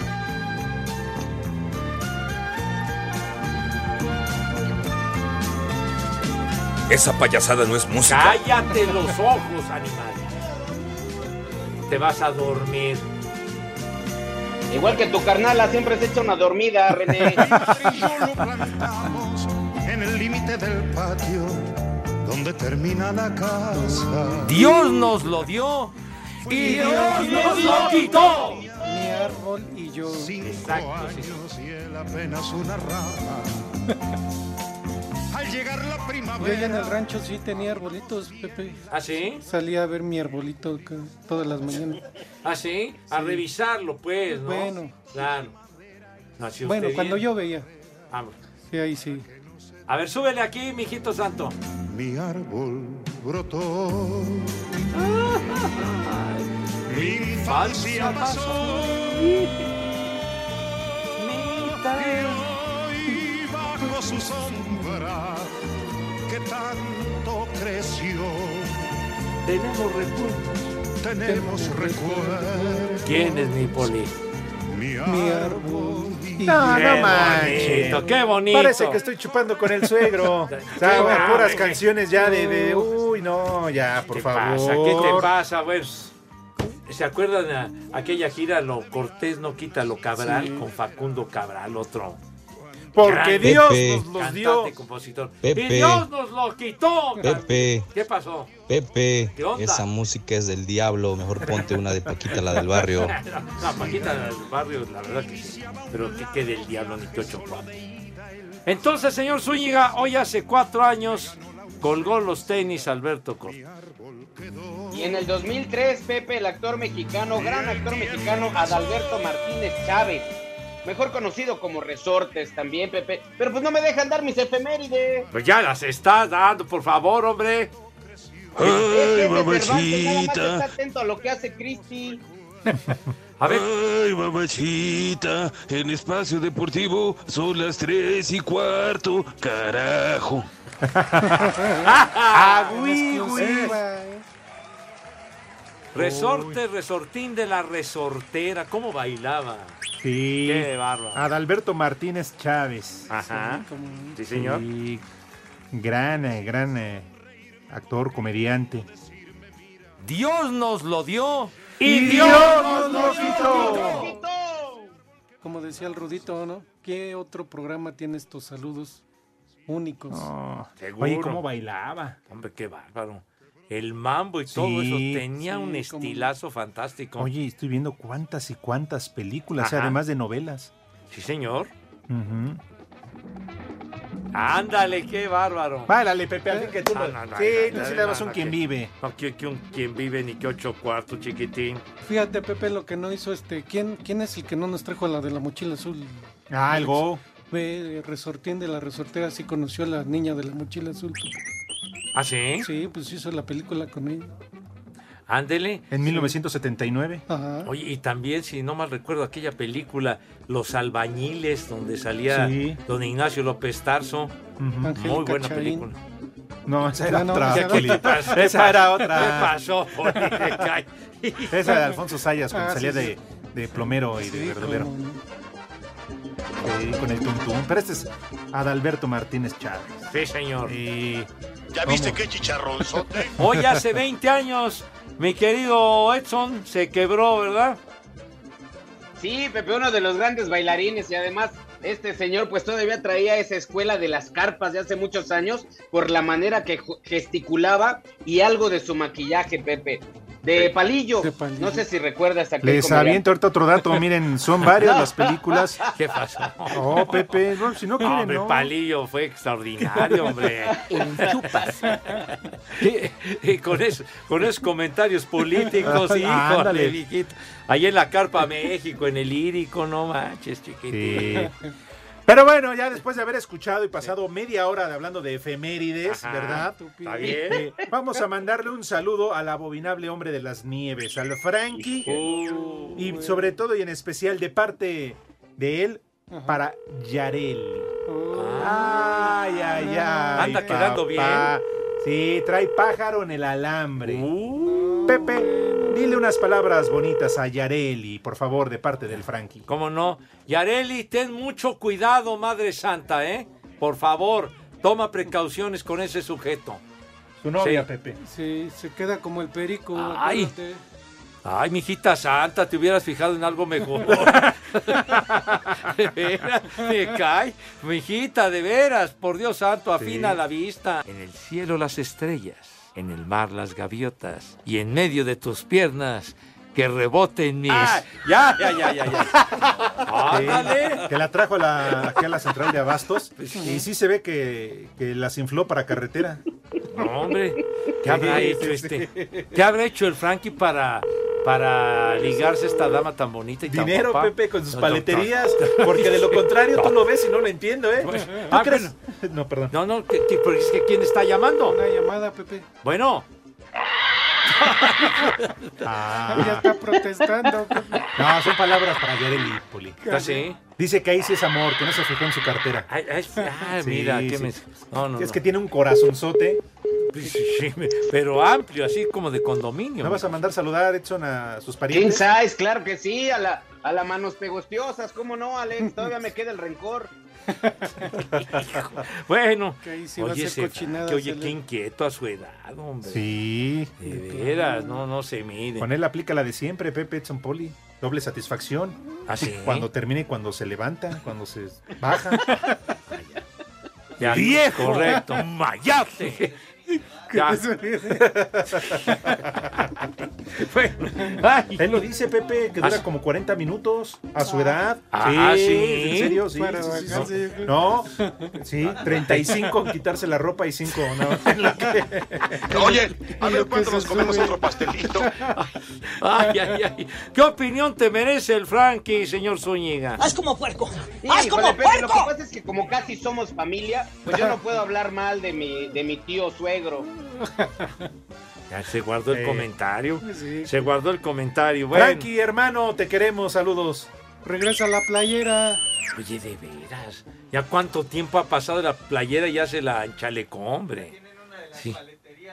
Esa payasada no es música. Cállate los ojos, animal. Te vas a dormir. Igual que tu carnala, siempre se echa una dormida, René. En el límite del patio, donde termina la casa. Dios nos lo dio y Dios nos lo quitó. Mi árbol y yo. Cinco años y él apenas una rama. Al llegar la Yo primavera. allá en el rancho sí tenía arbolitos, Pepe. ¿Ah, sí? Salía a ver mi arbolito todas las mañanas. ¿Ah, sí? A revisarlo, pues, ¿no? Bueno. Claro. Nació Bueno, usted cuando bien. yo veía. Vamos. Sí, ahí sí. A ver, súbele aquí, mijito santo. Mi árbol brotó. Mi infancia pasó. Y hoy bajo su sombra que tanto creció. Tenemos recuerdos. Tenemos recuerdos. ¿Quién es mi poli? Mi árbol No, no manches. bonito, qué bonito. Parece que estoy chupando con el suegro. O sea, bueno, puras canciones ya de, de- Uy, no, ya, por ¿Qué favor. pasa? ¿Qué te pasa? Bueno, ¿se acuerdan a aquella gira Lo Cortés no quita lo Cabral Sí. con Facundo Cabral, otro? Porque grande Dios Pepe. nos los dio. y compositor. Pepe. Y Dios nos lo quitó. Pepe, ¿Qué pasó? Pepe, ¿Qué onda? esa música es del diablo. Mejor ponte una de Paquita, la del barrio. No, Paquita del barrio, la verdad que sí. Pero que quede el diablo ni que ocho cuatro. Entonces, señor Zúñiga, hoy hace cuatro años colgó los tenis Alberto Cortés. Y en el 2003, Pepe, el actor mexicano, gran actor mexicano, Adalberto Martínez Chávez, mejor conocido como Resortes también, Pepe. Pero pues no me dejan dar mis efemérides. Pues ya las estás dando, por favor, hombre. Más mamachita. está atento a lo que hace Cristi. A ver. Ay, mamachita, en espacio deportivo son las tres y cuarto, carajo. ¡Ah, güey, güey! Resorte, resortín de la resortera. ¿Cómo bailaba? Sí. Qué bárbaro. Adalberto Martínez Chávez. Ajá. Sí, señor. Sí, gran, eh, gran eh, actor, comediante. Dios nos lo dio. ¡Y Dios nos lo quitó! Como decía el Rudito, ¿no? ¿Qué otro programa tiene estos saludos únicos? No. Seguro. Oye, ¿cómo bailaba? Hombre, qué bárbaro. El mambo y todo eso tenía sí, un estilazo fantástico. Oye, estoy viendo cuántas y cuántas películas, Ajá. además de novelas. Sí, señor. Ándale, qué bárbaro. Báilale, Pepe, alguien que tú no, no, Sí, no, tú sí no, le dabas no, un no, quien que- vive. No, que, que un quien vive ni que ocho cuartos, chiquitín. Fíjate, Pepe, lo que no hizo este. ¿Quién, quién es el que no nos trajo la de la mochila azul? Ah, el Go. Ve, resortín de la resortera, sí conoció a la niña de la mochila azul. ¿Ah, sí? Sí, pues hizo la película con ella. Ándele. En 1979. Oye, y también, si no mal recuerdo, aquella película Los Albañiles, donde salía Sí. don Ignacio López Tarso. Muy Angélica buena película. No, esa era No, no, otra. ¿qué le pasó? Esa era otra. ¿Qué pasó. Esa era de Alfonso Sayas, cuando Ah, salía sí, de, de plomero y de verdulero. Sí, con el tuntún. Pero este es Adalberto Martínez Chávez. Sí, señor. Y... ¿Ya viste qué chicharronzote? Hoy hace 20 años, mi querido Edson se quebró, ¿verdad? Sí, Pepe, uno de los grandes bailarines y además este señor pues todavía traía esa escuela de las carpas de hace muchos años por la manera que gesticulaba y algo de su maquillaje, Pepe. De palillo. No sé si recuerdas aquel Les comediante. aviento ahorita otro dato. Miren, son varias No. las películas. ¿Qué pasó? Oh, Pepe, no, si no quieren, hombre, no. Palillo fue extraordinario, hombre. chupas. Y, y con, eso, con esos comentarios políticos, híjole, Ándale. viejito. Ahí en la Carpa México, en el Lírico, no manches, chiquito. Sí. Pero bueno, ya después de haber escuchado y pasado media hora de hablando de efemérides, Ajá, ¿verdad? está bien. Eh, vamos a mandarle un saludo al abominable hombre de las nieves, al Frankie. y sobre todo y en especial de parte de él para Yarel. Ay, ay, ay. Anda quedando papá. Sí, trae pájaro en el alambre. Pepe, dile unas palabras bonitas a Yareli, por favor, de parte del Frankie. ¿Cómo no? Yareli, ten mucho cuidado, Madre Santa, ¿eh? Por favor, toma precauciones con ese sujeto. Su novia, Sí. Pepe. Sí, se queda como el perico. Ay. acuérdate. Ay, mijita santa, te hubieras fijado en algo mejor. de veras, me cae. Mijita, de veras, por Dios santo, afina Sí. la vista. En el cielo las estrellas, en el mar las gaviotas, y en medio de tus piernas que reboten mis... Ah, ya, ya, ya, ya, ya. Ándale. Sí, que la trajo a la, aquí a la central de Abastos. Y sí se ve que, que las infló para carretera. No, hombre, ¿qué habrá hecho este? ¿Qué habrá hecho el Frankie para, para ligarse a esta dama tan bonita y tan Dinero, guapa? Pepe, con sus No, paleterías. no. Porque de lo contrario tú lo ves y no lo entiendo, ¿eh? ¿Tú Ah, crees? No, perdón. No, no, que, que- porque es que ¿quién está llamando? Una llamada, Pepe. Bueno. Ya está protestando. No, son palabras para Yareli, Poli. ¿Ah, sí? Dice que ahí sí es amor, que no se fijó en su cartera. Ay, ay, ah, Sí, mira, qué sí. me... No, no, Es no. que tiene un corazonzote. Sí, pero amplio, así como de condominio. ¿No vas a mandar saludar, Edson, a sus King parientes? size, claro que sí, a la, a la manos pegostiosas, ¿cómo no, Alex? Todavía me queda el rencor. Bueno, Que sí oye, ser ese cochinada, Frankie, oye, qué inquieto a su edad, hombre. Sí. De veras, no, no se mide. Con él aplica la de siempre, Pepe Edson Poli. Doble satisfacción. ¿Ah, sí? Cuando termina y cuando se levanta, cuando se baja. Ya, ¡Viejo! Correcto, mayate. Ya. Bueno, ay. Él lo dice, Pepe, que dura Ah, como 40 minutos a su edad. Ah, sí. ¿En serio? Sí. Sí, sí, sí. creo. No, sí, 35 en quitarse la ropa y 5 nada más en que... Oye, a ver cuándo nos comemos otro pastelito. Ay, ay, ay. ¿Qué opinión te merece el Frankie, señor Zúñiga? ¡Haz como puerco! Híjole, Pepe, lo que pasa es que como casi somos familia, pues yo no puedo hablar mal de mi, de mi tío Ya se guardó el Eh, comentario. sí. Se guardó el comentario. Bueno. Frankie, hermano, te queremos, saludos. Regresa a la playera. Oye, de veras. ¿Ya cuánto tiempo ha pasado la playera y ya se la enchalecó, hombre? Sí.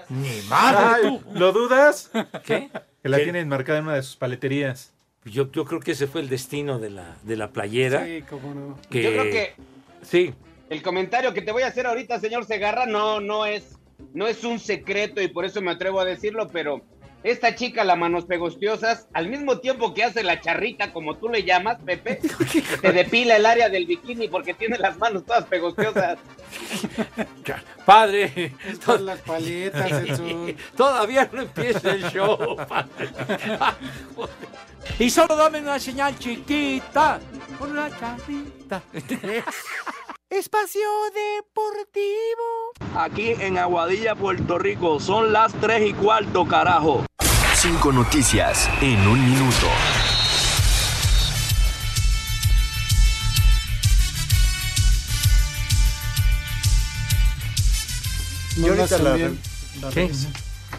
Ni madre Ay. ¿Lo dudas? ¿Qué? Que la ¿Qué? tiene enmarcada en una de sus paleterías. Yo, yo creo que ese fue el destino de la, de la playera. Sí, cómo no. que- Yo creo que Sí. el comentario que te voy a hacer ahorita, señor Segarra, no, no es, no es un secreto y por eso me atrevo a decirlo, pero esta chica, la manos pegostiosas, al mismo tiempo que hace la charrita, como tú le llamas, Pepe, te depila el área del bikini porque tiene las manos todas pegostiosas. Padre, Estas las paletas, Edson. todavía no empieza el show, padre. Y solo dame una señal chiquita con la charrita. Espacio Deportivo. Aquí en Aguadilla, Puerto Rico, son las 3 y cuarto, carajo. Cinco noticias en un minuto. No Yo las ahorita la- envían. la ¿Qué?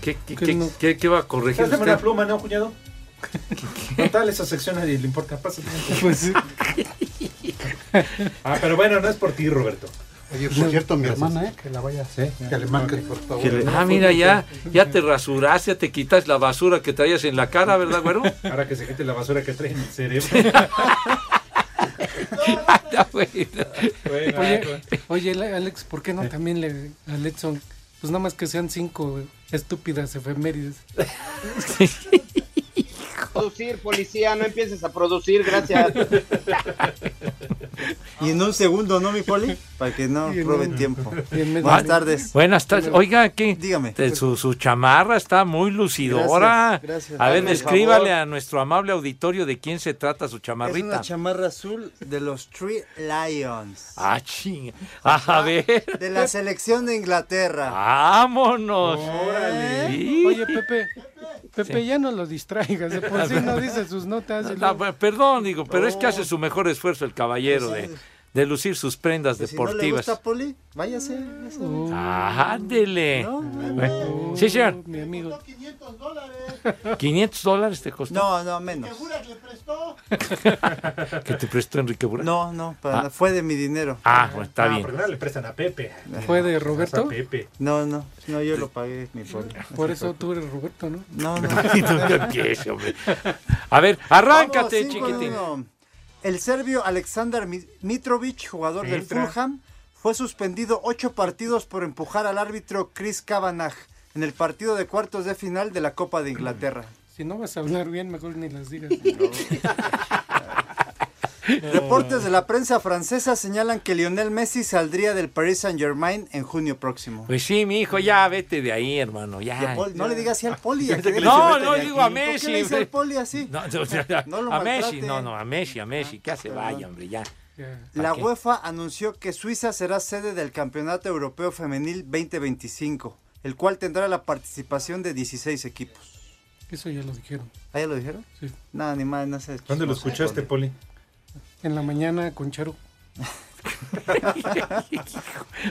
¿Qué, qué, Que qué- no- qué- qué va a corregir Pásame una pluma, ¿no, cuñado? Total, esa sección a nadie le importa. Pásame. Pues. Ah, pero bueno, no es por ti, Roberto. Oye, por cierto, mi Gracias. hermana, ¿eh? Que la vaya, que le por favor. Le- Ah, mira, ya, ya te rasuraste, ya te quitas la basura que traías en la cara, ¿verdad, güero? Ahora que se quite la basura que trae en el cerebro. Bueno, Oye, oye, le- Alex, ¿por qué no también le a Letson? Pues nada más que sean cinco estúpidas efemérides. Producir, policía, no empieces a producir, gracias. Y en un segundo, ¿no, mi poli? Para que no roben un- tiempo. Buenas tardes. Buenas tardes. Oiga, aquí Dígame. su, su chamarra está muy lucidora. Gracias, gracias. A ver, favor. a nuestro amable auditorio de quién se trata su Es chamarrita. una chamarra azul de los Three Lions. Ah, chinga. A ver. De la selección de Inglaterra. Vámonos. ¿Eh? Sí. Oye, Pepe, Pepe, Sí. ya no lo distraigas, de por sí no dice sus notas. Ah, perdón, digo, pero es que hace su mejor esfuerzo el caballero de, de lucir sus prendas Pues si no le deportivas. gusta, poli, váyase. váyase. Ah, ándele. ¿No? Bueno, Sí, señor. Mi amigo. 500 dólares te costó. No, no, menos. ¿Que te prestó Enrique Burak? No, no, para Ah. fue de mi dinero. Ah, bueno, está Ah, bien. porque no le prestan a Pepe. ¿Fue de A Roberto? Pepe. No, no, no, yo lo pagué, mi poli. Por eso tú eres Roberto, ¿no? No, no. No empieces, hombre. A ver, arráncate, Vamos, cinco chiquitín. El serbio Aleksandar Mi- Mitrovic, jugador del. Fulham, fue suspendido ocho partidos por empujar al árbitro Chris Kavanagh en el partido de cuartos de final de la Copa de Inglaterra. Si no vas a hablar bien, mejor ni las digas. Reportes de la prensa francesa señalan que Lionel Messi saldría del Paris Saint Germain en junio próximo. Pues sí, mi hijo, ya vete de ahí, hermano. Ya. No le digas así al poli. ¿a qué le No, no "Vete de digo a aquí"? ¿Por Messi. qué le dice al poli así? No, no, No lo a Messi, no, no, a Messi, a Messi, que se vaya, hombre, ya. La qué? UEFA anunció que Suiza será sede del Campeonato Europeo Femenil 2025, el cual tendrá la participación de 16 equipos. Eso ya lo dijeron. ¿Ah, ya lo dijeron? Sí. No, ni más, no sé. ¿Dónde lo escuchaste, Poli? En la mañana con Charo.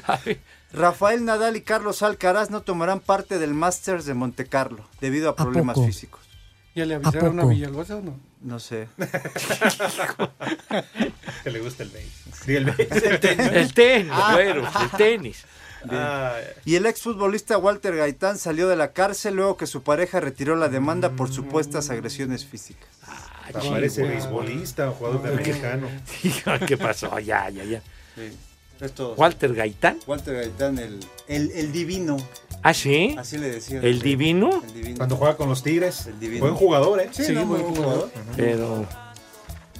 A Rafael Nadal y Carlos Alcaraz no tomarán parte del Masters de Monte Carlo debido a problemas físicos. ¿Ya le avisaron a? Villalbazo o no? No sé. Que le gusta el. Sí, el. El tenis. El tenis, Ah. el tenis. Ah, Y el exfutbolista Walter Gaitán salió de la cárcel luego que su pareja retiró la demanda por supuestas agresiones físicas. Parece beisbolista o jugador de americano. ¿Qué pasó? Ya, ya, ya. Esto- ¿Walter Gaitán? Walter Gaitán, el, el, el divino. ¿Ah, sí? Así le decían. ¿El divino? El divino. Cuando juega con los Tigres. divino. Buen jugador, ¿eh? Sí, no, buen jugador. Pero.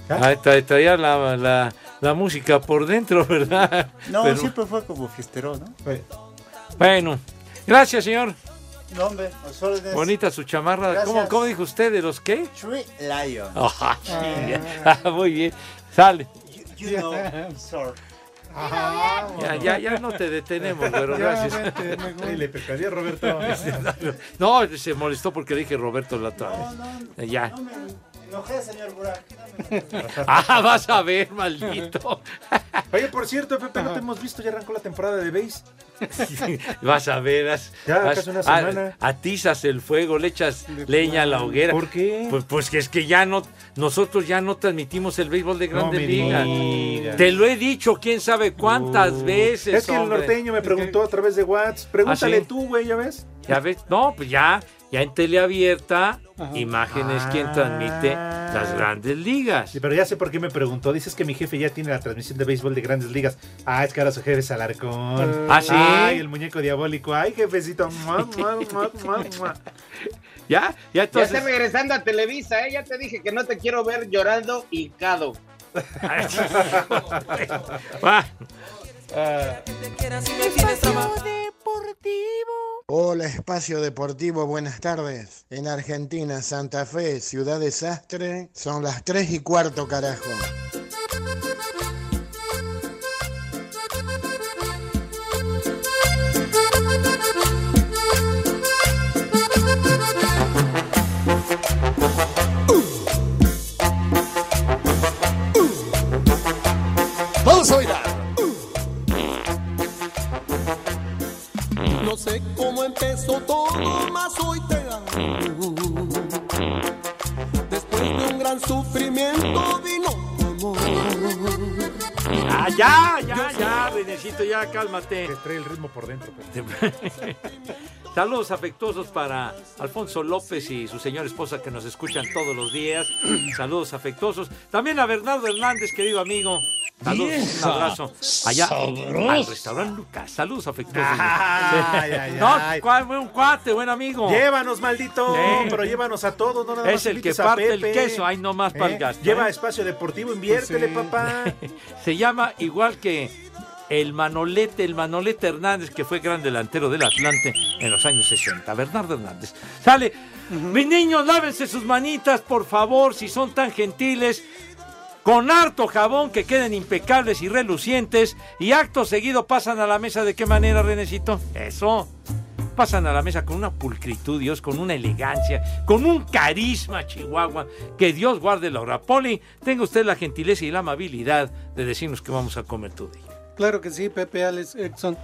Ah, tra- traía la, la, la música por dentro, ¿verdad? No, Pero- siempre fue como fiestero, ¿no? Bueno, gracias, señor. No, hombre, órdenes. Bonita su chamarra. ¿Cómo, ¿Cómo dijo usted? ¿De los qué? Tree Lion. Ah. Ah, muy bien. Sale. You know, sir. Ya, ya, ya no te detenemos, pero Ya, gracias. Roberto. No, se molestó porque dije Roberto la otra vez. Ya. Enojé, señor Burak. Ah, vas a ver, maldito. Oye, por cierto, Pepe, no te hemos visto, ya arrancó la temporada de béis. Vas a ver, Ya, as- casi una a- semana. atizas el fuego, le echas leña a la hoguera. ¿Por qué? Pues, pues que es que ya no, nosotros ya no transmitimos el béisbol de Grandes me Ligas. Te lo he dicho, quién sabe cuántas veces. Es que el norteño me preguntó a través de WhatsApp. Pregúntale ¿Ah, sí? tú, güey, ¿ya ves? Ya ves, no, pues ya, ya en teleabierta, imágenes quien transmite las Grandes Ligas. Sí, pero ya sé por qué me preguntó. Dices que mi jefe ya tiene la transmisión de béisbol de grandes ligas. Ah, es que ahora su jefe es Alarcón. ¿Ah, sí? Ay, el muñeco diabólico. Ay, jefecito. Mua, mua, mua. Ya, ya Ya entonces. está regresando a Televisa, ¿eh? Ya te dije que no te quiero ver llorando y cado. Va. Hola, Espacio Deportivo, buenas tardes. En Argentina, Santa Fe, Ciudad Desastre, son las 3 y cuarto, carajo. No sé cómo empezó todo, mas hoy te amo. Después de un gran sufrimiento vino tu amor. Ah, ya, ya, ya, Renecito, ya, cálmate. trae el ritmo por dentro. Saludos afectuosos para Alfonso López y su señora esposa que nos escuchan todos los días. Saludos afectuosos. También a Bernardo Hernández, querido amigo. Saludos, Vieja un abrazo. Allá sabrosa. al restaurante Lucas. Saludos afectuosos. Ay, ay, no, ay. cuál, buen cuate, buen amigo. Llévanos, maldito. Sí. Pero llévanos a todos, no nada más Es el que parte el queso, ay, no más para el ¿Eh? gasto. Lleva ¿eh? espacio deportivo, inviértele, sí. papá. Se llama igual que el Manolete, el Manolete Hernández, que fue gran delantero del Atlante en los años 60. Bernardo Hernández. Sale. Mis niños, lávense sus manitas, por favor, si son tan gentiles. Con harto jabón que queden impecables y relucientes. Y acto seguido pasan a la mesa. ¿De qué manera, Renecito? Eso. Pasan a la mesa con una pulcritud, Dios, con una elegancia, con un carisma, Chihuahua. Que Dios guarde la hora. Poli, tenga usted la gentileza y la amabilidad de decirnos que vamos a comer día. Claro que sí, Pepe Alex Exxon.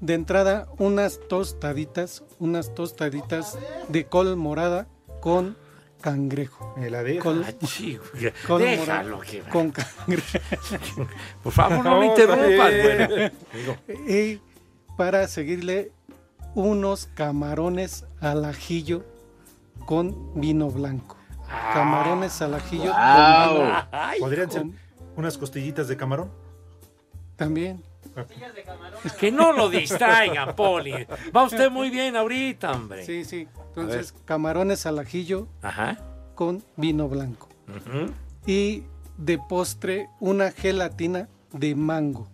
De entrada, unas tostaditas, unas tostaditas de col morada con cangrejo. Me la deja. Col, Ah, sí, güey. col Déjalo morada que va. con cangrejo. Por favor, no me interrumpas. bueno. Y para seguirle, unos camarones al ajillo con vino blanco. Camarones al ajillo con vino Ay, ¿Podrían ser unas costillitas de camarón? También. Que no lo distraigan, Poli. Va usted muy bien ahorita, hombre. Sí, sí. Entonces, camarones al ajillo Ajá. con vino blanco. Y de postre, una gelatina de mango.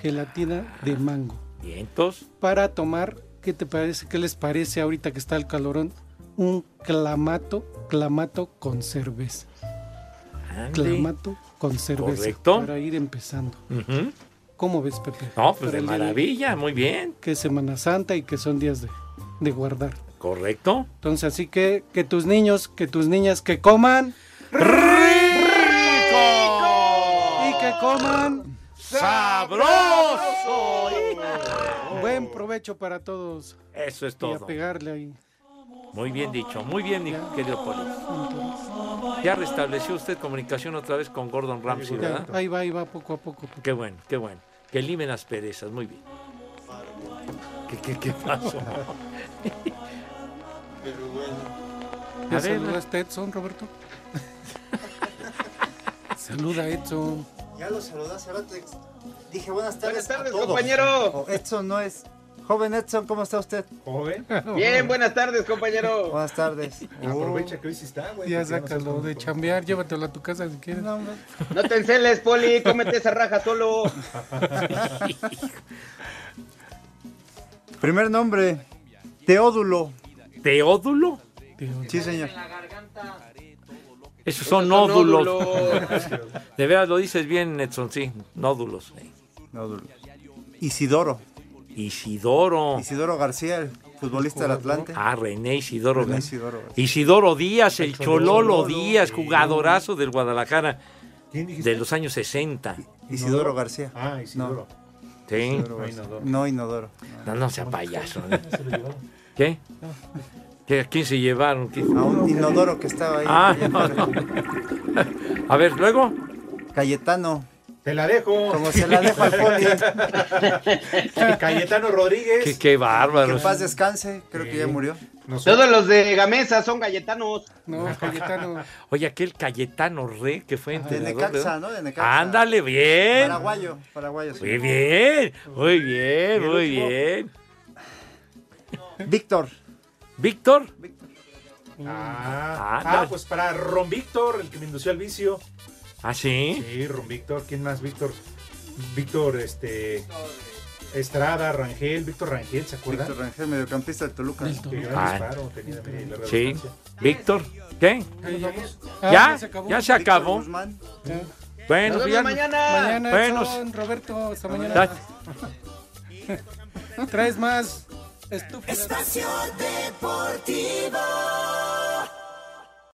Gelatina de mango. Vientos. Para tomar, ¿qué te parece? ¿Qué les parece ahorita que está el calorón? Un clamato, clamato con cerveza. Ande. Clamato con cerveza. Correcto. Para ir empezando. Ujú. ¿Cómo ves, Pepe? No, pues Para de maravilla, muy bien. Que es Semana Santa y que son días de, de guardar. Correcto. Entonces, así que que tus niños, que tus niñas, que coman y que coman ¡Sabroso! Buen provecho para todos. Eso es Y a todo. pegarle ahí. Muy bien dicho, muy bien, mi querido Poli. Ya restableció usted comunicación otra vez con Gordon Ramsay, Ya, ¿verdad? ahí va, ahí va, poco a poco. Qué bueno, qué bueno. Que limen las perezas, muy bien. ¿Qué, qué, qué pasó? ¿Ya A ver, saludaste a Edson, Roberto? Saluda a Edson. Ya lo saludé hace rato. Dije buenas tardes. Buenas tardes, a todos. compañero. Edson no es. Joven Edson, ¿cómo está usted? Joven. Bien, buenas tardes, compañero. Buenas tardes. Aprovecha que hoy sí está, güey. Ya no sácalo de chambear, llévatelo a tu casa si quieres. No te enceles, Poli, cómete esa raja solo. Primer nombre, Teódulo. ¿Teódulo? Sí, señor. Esos son Esos son nódulos. nódulos. De veras lo dices bien, Edson, sí, nódulos. Nódulo. Isidoro. Isidoro. Isidoro García, el futbolista del Atlante. Ah, René Isidoro. René ¿no? Isidoro. Isidoro Díaz, el, Chololo, Chololo. Díaz, jugadorazo del Guadalajara ¿Quién dijiste? de los años 60. Isidoro García. Ah, Isidoro. Sí. Isidoro No. Inodoro. No, Inodoro. No, no sea payaso. ¿no? ¿Qué? ¿Qué? ¿A quién se llevaron? ¿Qué? A un inodoro que estaba ahí. Ah, no, no. A ver, luego. Cayetano. Te la dejo. Como se la dejo al poli. Cayetano Rodríguez. Qué, qué Que bárbaro. en paz descanse. Creo que ya murió. No sé. Todos los de Gamesa son galletanos. No, Cayetano. Oye, aquel Cayetano Re que fue De entrenador. Necaxa, ¿no? De Necaxa. Ándale, bien. Paraguayo. Paraguayo. sí. Muy bien, muy bien, muy bien. Víctor. Víctor. Ah, Ah, ah, no. pues para Ron Víctor, el que me indució al vicio. ¿Ah, sí? Sí, Ron Víctor. ¿Quién más? Víctor. Víctor, este. Estrada, Rangel, Víctor Rangel, ¿se acuerdan? Víctor Rangel, mediocampista del Toluca. Gran Ah. disparo tenía de larga Sí. Víctor. ¿Qué? Ah, ¿Ya? se acabó. ¿Ya se acabó? Bueno, Nos vemos ya- mañana. Mañana, Bueno, Roberto, hasta mañana. Traes más estúpidas. Espacio Deportivo.